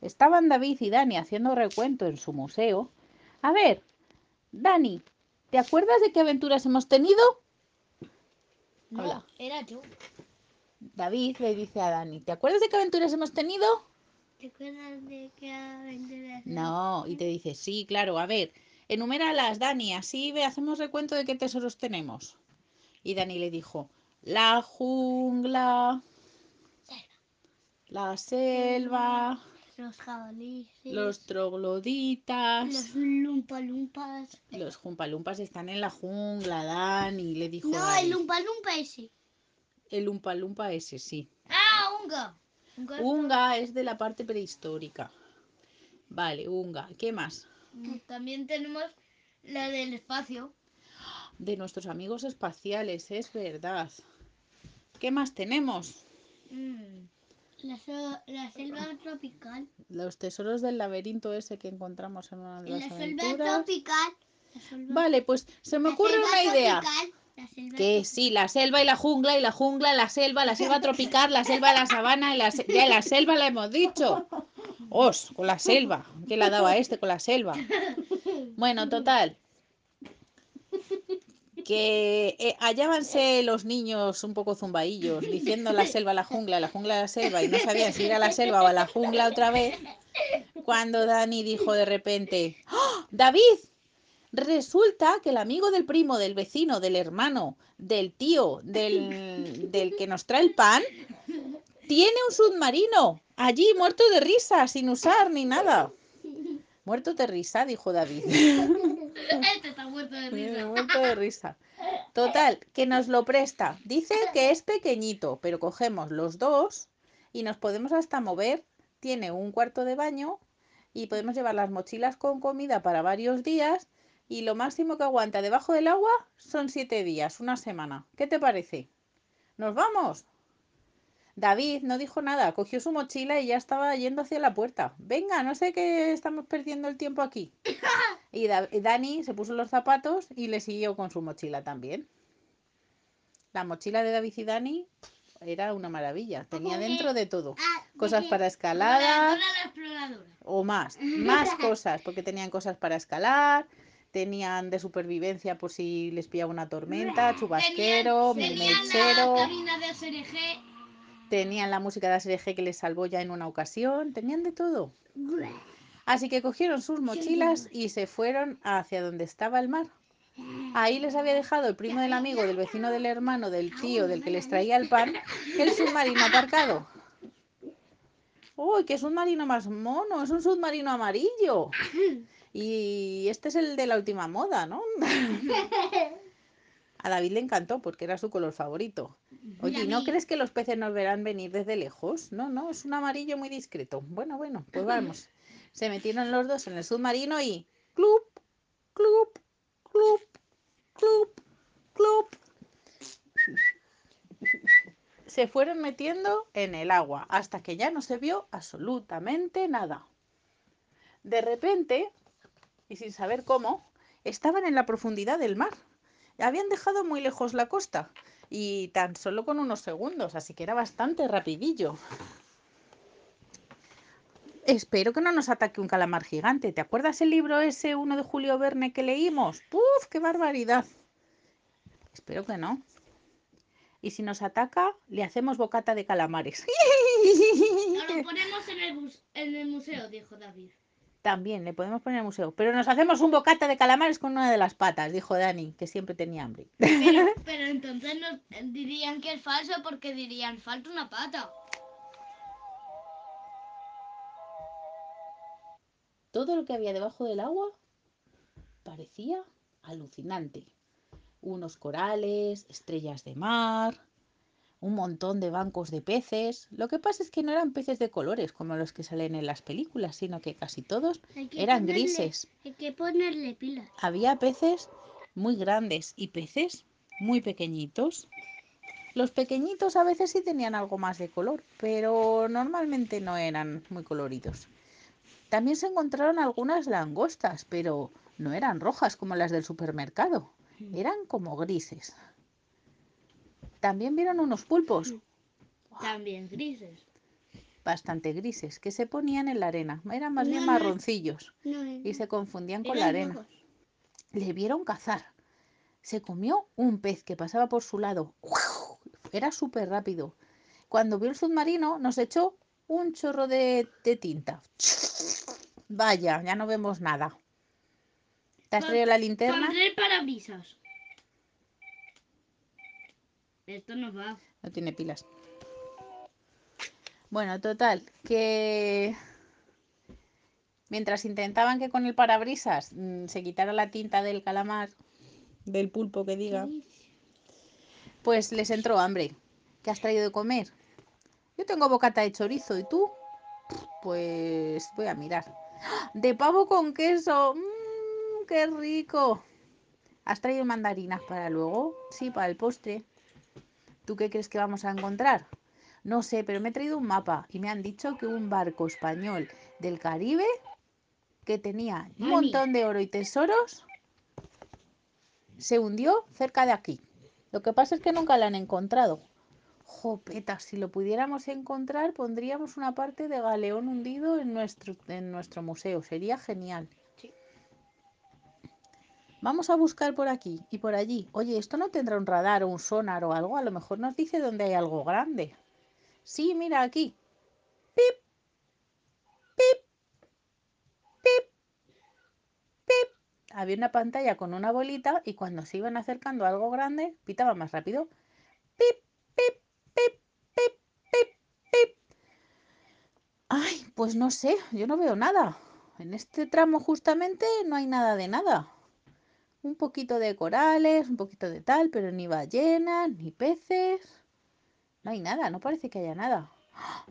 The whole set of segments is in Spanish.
estaban David y Dani haciendo recuento en su museo. A ver, Dani, ¿te acuerdas de qué aventuras hemos tenido? No, Hola. era yo. David le dice a Dani, ¿te acuerdas de qué aventuras hemos tenido? ¿Te acuerdas de qué aventura No, y te dice, sí, claro, a ver, enuméralas, Dani, así ve, hacemos recuento de qué tesoros tenemos. Y Dani le dijo, la jungla, la selva, Los jabalíes. los trogloditas, Los lumpalumpas. los jumpalumpas están en la jungla, Dani, le dijo No, Dani. el lumpalumpa ese. El umpalumpa ese, sí. Ah, unga. Unga. es Unga es de la parte prehistórica. Vale, Unga. ¿Qué más? Mm, También tenemos la del espacio. De nuestros amigos espaciales, es verdad. ¿Qué más tenemos? Mm. La, so- la selva tropical. Los tesoros del laberinto ese que encontramos en una de las la selva tropical. La selva- Vale, pues se me la ocurre una idea. tropical, la selva Que sí, la selva y la jungla, y la jungla, la selva, la selva tropical, la selva y la sabana, y la, se- ya la selva la hemos dicho. Os, con la selva. ¿Qué le ha dado a este con la selva? Bueno, total. Que eh, hallábanse los niños un poco zumbaillos diciendo la selva, la jungla, la jungla, la selva, y no sabían si ir a la selva o a la jungla otra vez. Cuando Dani dijo de repente: ¡Oh, ¡David! Resulta que el amigo del primo, del vecino, del hermano, del tío, del, del que nos trae el pan, tiene un submarino allí muerto de risa, sin usar ni nada. Muerto de risa, dijo David. Este está muerto de risa. muerto de risa. Total, que nos lo presta. Dice que es pequeñito, pero cogemos los dos y nos podemos hasta mover. Tiene un cuarto de baño y podemos llevar las mochilas con comida para varios días y lo máximo que aguanta debajo del agua son siete días, una semana. ¿Qué te parece? ¿Nos vamos? David no dijo nada, cogió su mochila y ya estaba yendo hacia la puerta. Venga, no sé qué estamos perdiendo el tiempo aquí. Y Da- y Dani se puso los zapatos y le siguió con su mochila también. La mochila de David y Dani era una maravilla. Tenía dentro de todo. Ah, Cosas para escalada o más. Más cosas, porque tenían cosas para escalar, tenían de supervivencia por si les pillaba una tormenta, chubasquero, mechero. la cabina de SRG. Tenían la música de ASRG que les salvó ya en una ocasión. Tenían de todo. Así que cogieron sus mochilas y se fueron hacia donde estaba el mar. Ahí les había dejado el primo del amigo, del vecino del hermano, del tío, del que les traía el pan, el submarino aparcado. ¡Uy, qué submarino más mono! Es un submarino amarillo. Y este es el de la última moda, ¿no? A David le encantó porque era su color favorito. Oye, ¿y no crees que los peces nos verán venir desde lejos? No, no, es un amarillo muy discreto. Bueno, bueno, pues vamos. Se metieron los dos en el submarino y club, club, club, club, club. Se fueron metiendo en el agua hasta que ya no se vio absolutamente nada. De repente, y sin saber cómo, estaban en la profundidad del mar. Habían dejado muy lejos la costa y tan solo con unos segundos, así que era bastante rapidillo. Espero que no nos ataque un calamar gigante. ¿Te acuerdas el libro ese, uno de Julio Verne que leímos? ¡Puf! ¡Qué barbaridad! Espero que no. Y si nos ataca, le hacemos bocata de calamares. Lo ponemos en el, en el museo, dijo David. También le podemos poner al museo. Pero nos hacemos un bocata de calamares con una de las patas, dijo Dani, que siempre tenía hambre. Pero, pero entonces nos dirían que es falso porque dirían falta una pata. Todo lo que había debajo del agua parecía alucinante. Unos corales, estrellas de mar, un montón de bancos de peces. Lo que pasa es que no eran peces de colores como los que salen en las películas, sino que casi todos que eran ponerle- grises. Hay que ponerle pilas. Había peces muy grandes y peces muy pequeñitos. Los pequeñitos a veces sí tenían algo más de color, pero normalmente no eran muy coloridos. También se encontraron algunas langostas, pero no eran rojas como las del supermercado, eran como grises. También vieron unos pulpos. También grises. bastante grises que se ponían en la arena. Eran más bien No, marroncillos No, no, y se confundían con Eran la arena. rojos. Le vieron cazar. Se comió un pez que pasaba por su lado. Era súper rápido. Cuando vio el submarino, nos echó un chorro de, de tinta. Vaya, ya no vemos nada. ¿Te has traído la linterna? Pondré parabrisas. Esto no va. No tiene pilas. Bueno, total, que mientras intentaban que con el parabrisas mm, se quitara la tinta del calamar, del pulpo que diga, pues les entró hambre. ¿Qué has traído de comer? Yo tengo bocata de chorizo, ¿y tú? Pues voy a mirar. ¡Ah! De pavo con queso. ¡Mmm, ¡Qué rico! ¿Has traído mandarinas para luego? Sí, para el postre. ¿Tú qué crees que vamos a encontrar? No sé, pero me he traído un mapa y me han dicho que un barco español del Caribe que tenía un montón de oro y tesoros se hundió cerca de aquí. Lo que pasa es que nunca la han encontrado. Jopeta, si lo pudiéramos encontrar, pondríamos una parte de galeón hundido en nuestro, en nuestro museo. Sería genial. Vamos a buscar por aquí y por allí. Oye, ¿esto no tendrá un radar o un sonar o algo? A lo mejor nos dice dónde hay algo grande. Sí, mira aquí. Pip, pip, pip, pip. Había una pantalla con una bolita y cuando se iban acercando a algo grande, pitaba más rápido. Pip, pip, pip, pip, pip, pip. Ay, pues no sé, yo no veo nada. En este tramo justamente no hay nada de nada un poquito de corales, un poquito de tal, pero ni ballenas, ni peces. No hay nada, no parece que haya nada.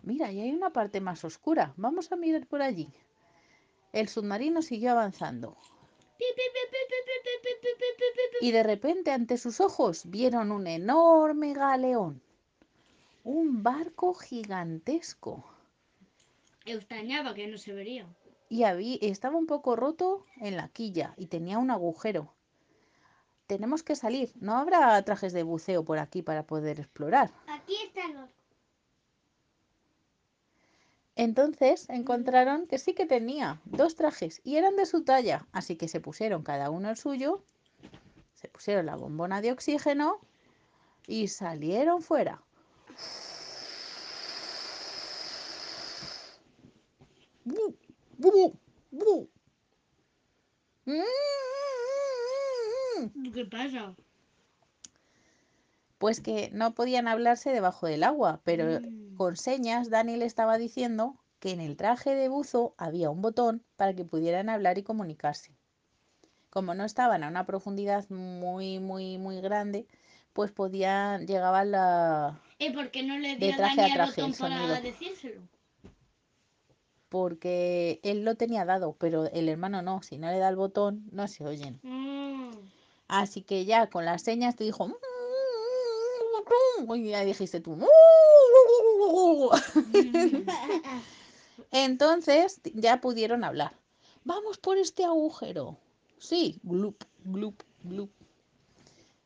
Mira, y hay una parte más oscura. Vamos a mirar por allí. El submarino siguió avanzando. Y de repente ante sus ojos vieron un enorme galeón. Un barco gigantesco. Eustañaba que no se vería. Y había, estaba un poco roto en la quilla y tenía un agujero. Tenemos que salir. No habrá trajes de buceo por aquí para poder explorar. Aquí están los. Entonces encontraron que sí que tenía dos trajes y eran de su talla, así que se pusieron cada uno el suyo, se pusieron la bombona de oxígeno y salieron fuera. Bu, bu, bu. Mm, mm, mm. ¿Qué pasa? Pues que no podían hablarse debajo del agua, pero Mm. con señas Dani le estaba diciendo que en el traje de buzo había un botón para que pudieran hablar y comunicarse. Como no estaban a una profundidad muy, muy, muy grande, pues podían, llegaban la... ¿Y por qué no le De dio traje a Dani el traje, botón el para decírselo? porque él lo tenía dado, pero el hermano no, si no le da el botón, no se oyen. Mm. Así que ya con las señas te dijo... Y ya dijiste tú... Entonces ya pudieron hablar. Vamos por este agujero. Sí, glup, glup, glup.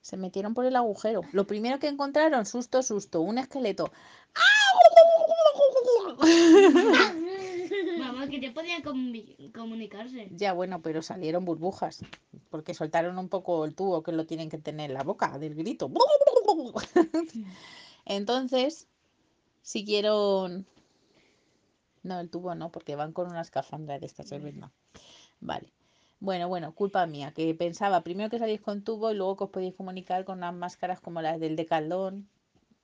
Se metieron por el agujero. Lo primero que encontraron, susto, susto, un esqueleto. Mamá, que ya podían comu- comunicarse. Ya bueno, pero salieron burbujas, porque soltaron un poco el tubo que lo tienen que tener en la boca del grito. Entonces, siguieron... No, el tubo no, porque van con una escafandra de estas, es verdad. Vale. Bueno, bueno, culpa mía, que pensaba primero que salís con tubo y luego que os podéis comunicar con unas máscaras como las del Decathlon,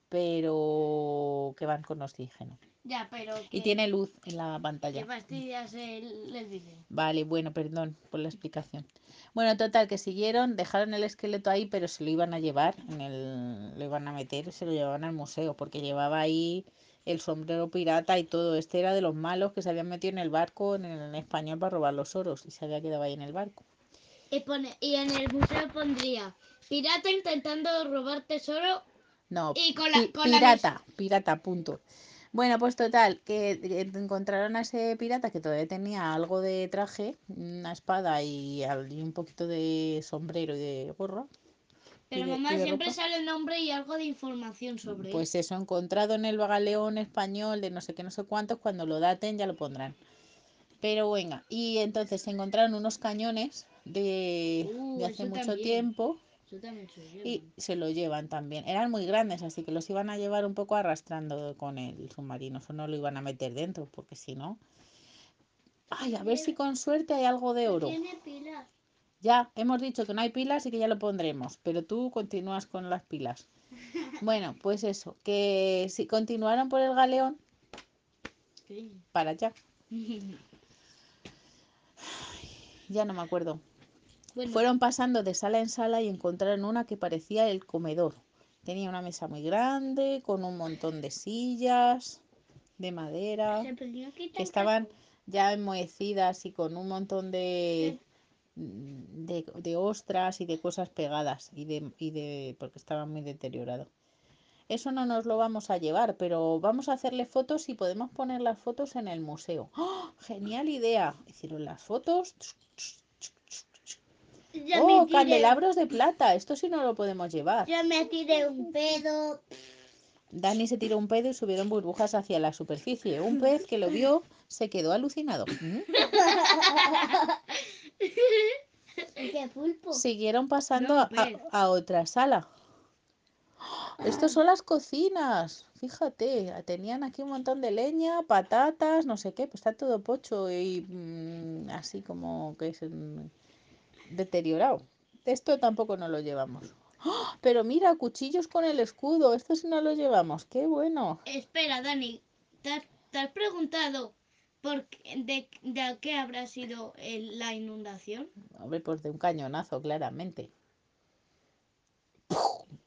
pero que van con oxígeno. Ya, pero. Y tiene luz en la pantalla. fastidias el, el vídeo. Vale, bueno, perdón por la explicación. Bueno, total, que siguieron, dejaron el esqueleto ahí, pero se lo iban a llevar, en el, lo iban a meter, se lo llevaban al museo, porque llevaba ahí el sombrero pirata y todo. Este era de los malos que se habían metido en el barco en, el- español para robar los oros y se había quedado ahí en el barco. Y, pone, y en el museo pondría: Pirata intentando robar tesoro. No, Y con la- pi- con la pirata, pirata, punto. Bueno, pues total, que encontraron a ese pirata que todavía tenía algo de traje, una espada y, un poquito de sombrero y de gorra. Pero de- mamá siempre ropa. sale el nombre y algo de información sobre él. Pues eso, encontrado en el galeón español de no sé qué, no sé cuántos, cuando lo daten ya lo pondrán. Pero venga, y entonces se encontraron unos cañones de, Uh, de hace mucho también. tiempo También se y se lo llevan también. Eran muy grandes, así que los iban a llevar un poco arrastrando con el submarino. Eso no lo iban a meter dentro, porque si no... Ay, a ver si con suerte hay algo de oro. Tiene pilas. Ya, hemos dicho que no hay pilas y que ya lo pondremos, pero tú continúas con las pilas. Bueno, pues eso, que si continuaron por el galeón, para allá. Ya no me acuerdo. Bueno, Fueron pasando de sala en sala y encontraron una que parecía el comedor. Tenía una mesa muy grande, con un montón de sillas de madera, que estaban ya enmohecidas y con un montón de, de, de ostras y de cosas pegadas y de, y de porque estaba muy deteriorado. Eso no nos lo vamos a llevar, pero vamos a hacerle fotos y podemos poner las fotos en el museo. ¡Oh! Genial idea. Hicieron las fotos. ¡Oh, candelabros de plata! Esto sí no lo podemos llevar. Ya me tiré un pedo. Dani se tiró un pedo y subieron burbujas hacia la superficie. Un pez que lo vio se quedó alucinado. ¿Mm? ¿Qué pulpo? Siguieron pasando No, a, otra sala. Estos son las cocinas. Fíjate, tenían aquí un montón de leña, patatas, no sé qué, pues está todo pocho y mm, así como que es deteriorado. Esto tampoco no lo llevamos. ¡Ah! Pero mira, cuchillos con el escudo, esto sí no lo llevamos, qué bueno. Espera, Dani, ¿te has, te has preguntado por qué- de, de qué habrá sido el- la inundación? Hombre, pues de un cañonazo, claramente.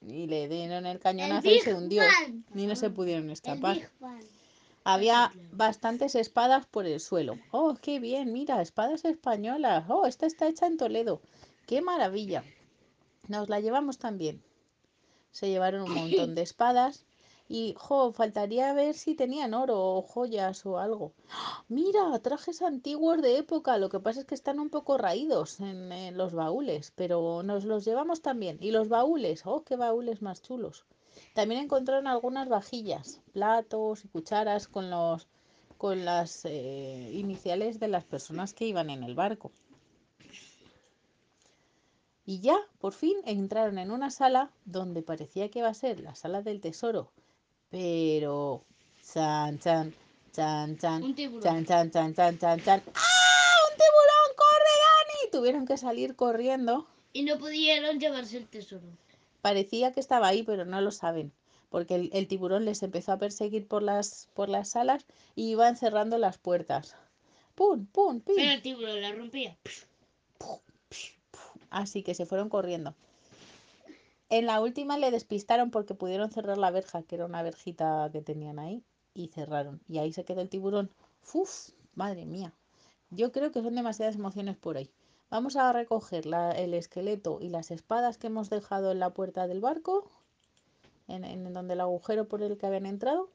Y le dieron el cañonazo y se hundió. Ni no se pudieron escapar. Había bastantes espadas por el suelo. Oh, qué bien, mira, espadas españolas. Oh, esta está hecha en Toledo. Qué maravilla. Nos la llevamos también. Se llevaron un montón de espadas y, jo, faltaría ver si tenían oro o joyas o algo. Mira, trajes antiguos de época. Lo que pasa es que están un poco raídos en, en los baúles, pero nos los llevamos también. Y los baúles, oh, qué baúles más chulos. También encontraron algunas vajillas, platos y cucharas con los con las eh, iniciales de las personas que iban en el barco. Y ya, por fin, entraron en una sala donde parecía que iba a ser la sala del tesoro, pero chan chan chan chan Un tiburón. chan chan chan chan chan chan ¡Ah! ¡Un tiburón! ¡Corre, Dani! Tuvieron que salir corriendo. Y no pudieron llevarse el tesoro. Parecía que estaba ahí, pero no lo saben, porque el, el tiburón les empezó a perseguir por las, por las salas y iban cerrando las puertas. ¡Pum, pum, pim! Pero el tiburón la rompía. Así que se fueron corriendo. En la última le despistaron porque pudieron cerrar la verja, que era una verjita que tenían ahí, y cerraron. Y ahí se quedó el tiburón. ¡Uf! Madre mía. Yo creo que son demasiadas emociones por ahí. Vamos a recoger la- el esqueleto y las espadas que hemos dejado en la puerta del barco, en, en donde el agujero por el que habían entrado,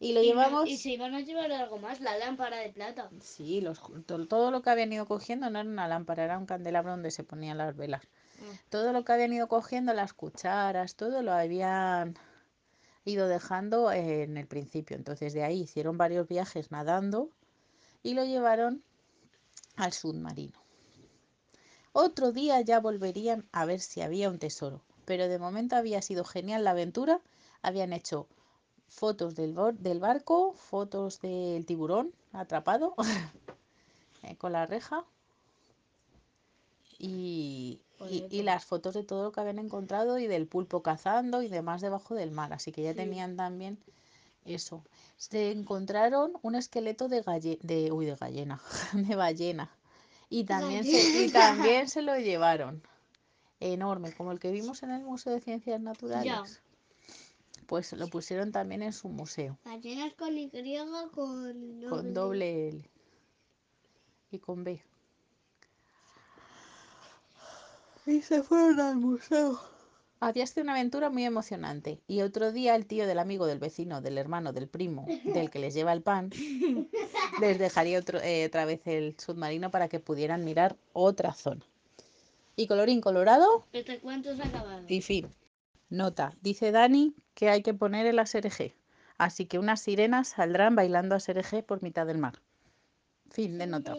y lo Y, llevamos. y se iban a llevar algo más, la lámpara de plata. Sí, los, to- todo lo que habían ido cogiendo no era una lámpara, era un candelabro donde se ponían las velas. Ah. Todo lo que habían ido cogiendo, las cucharas, todo lo habían ido dejando en el principio. Entonces de ahí hicieron varios viajes nadando y lo llevaron al submarino. Otro día ya volverían a ver si había un tesoro, pero de momento había sido genial la aventura. Habían hecho fotos del, barco, fotos del tiburón atrapado eh, con la reja y, y- y Bonito. las fotos de todo lo que habían encontrado y del pulpo cazando y demás debajo del mar. Así que ya Sí. tenían también eso. Se encontraron un esqueleto de galle de, uy, de gallina, de ballena. Y también, se, y también se lo llevaron. Enorme, como el que vimos en el Museo de Ciencias Naturales. Pues lo pusieron también en su museo, Ballenas con Y, con con doble L y con B. Y se fueron al museo. Había sido una aventura muy emocionante. Y otro día el tío del amigo, del vecino, del hermano, del primo, del que les lleva el pan, les dejaría otro, eh, otra vez el submarino para que pudieran mirar otra zona. Y colorín colorado Este cuento se ha acabado. y fin. Nota, dice Dani que hay que poner el asereje. Así que unas sirenas saldrán bailando asereje por mitad del mar. Fin de nota.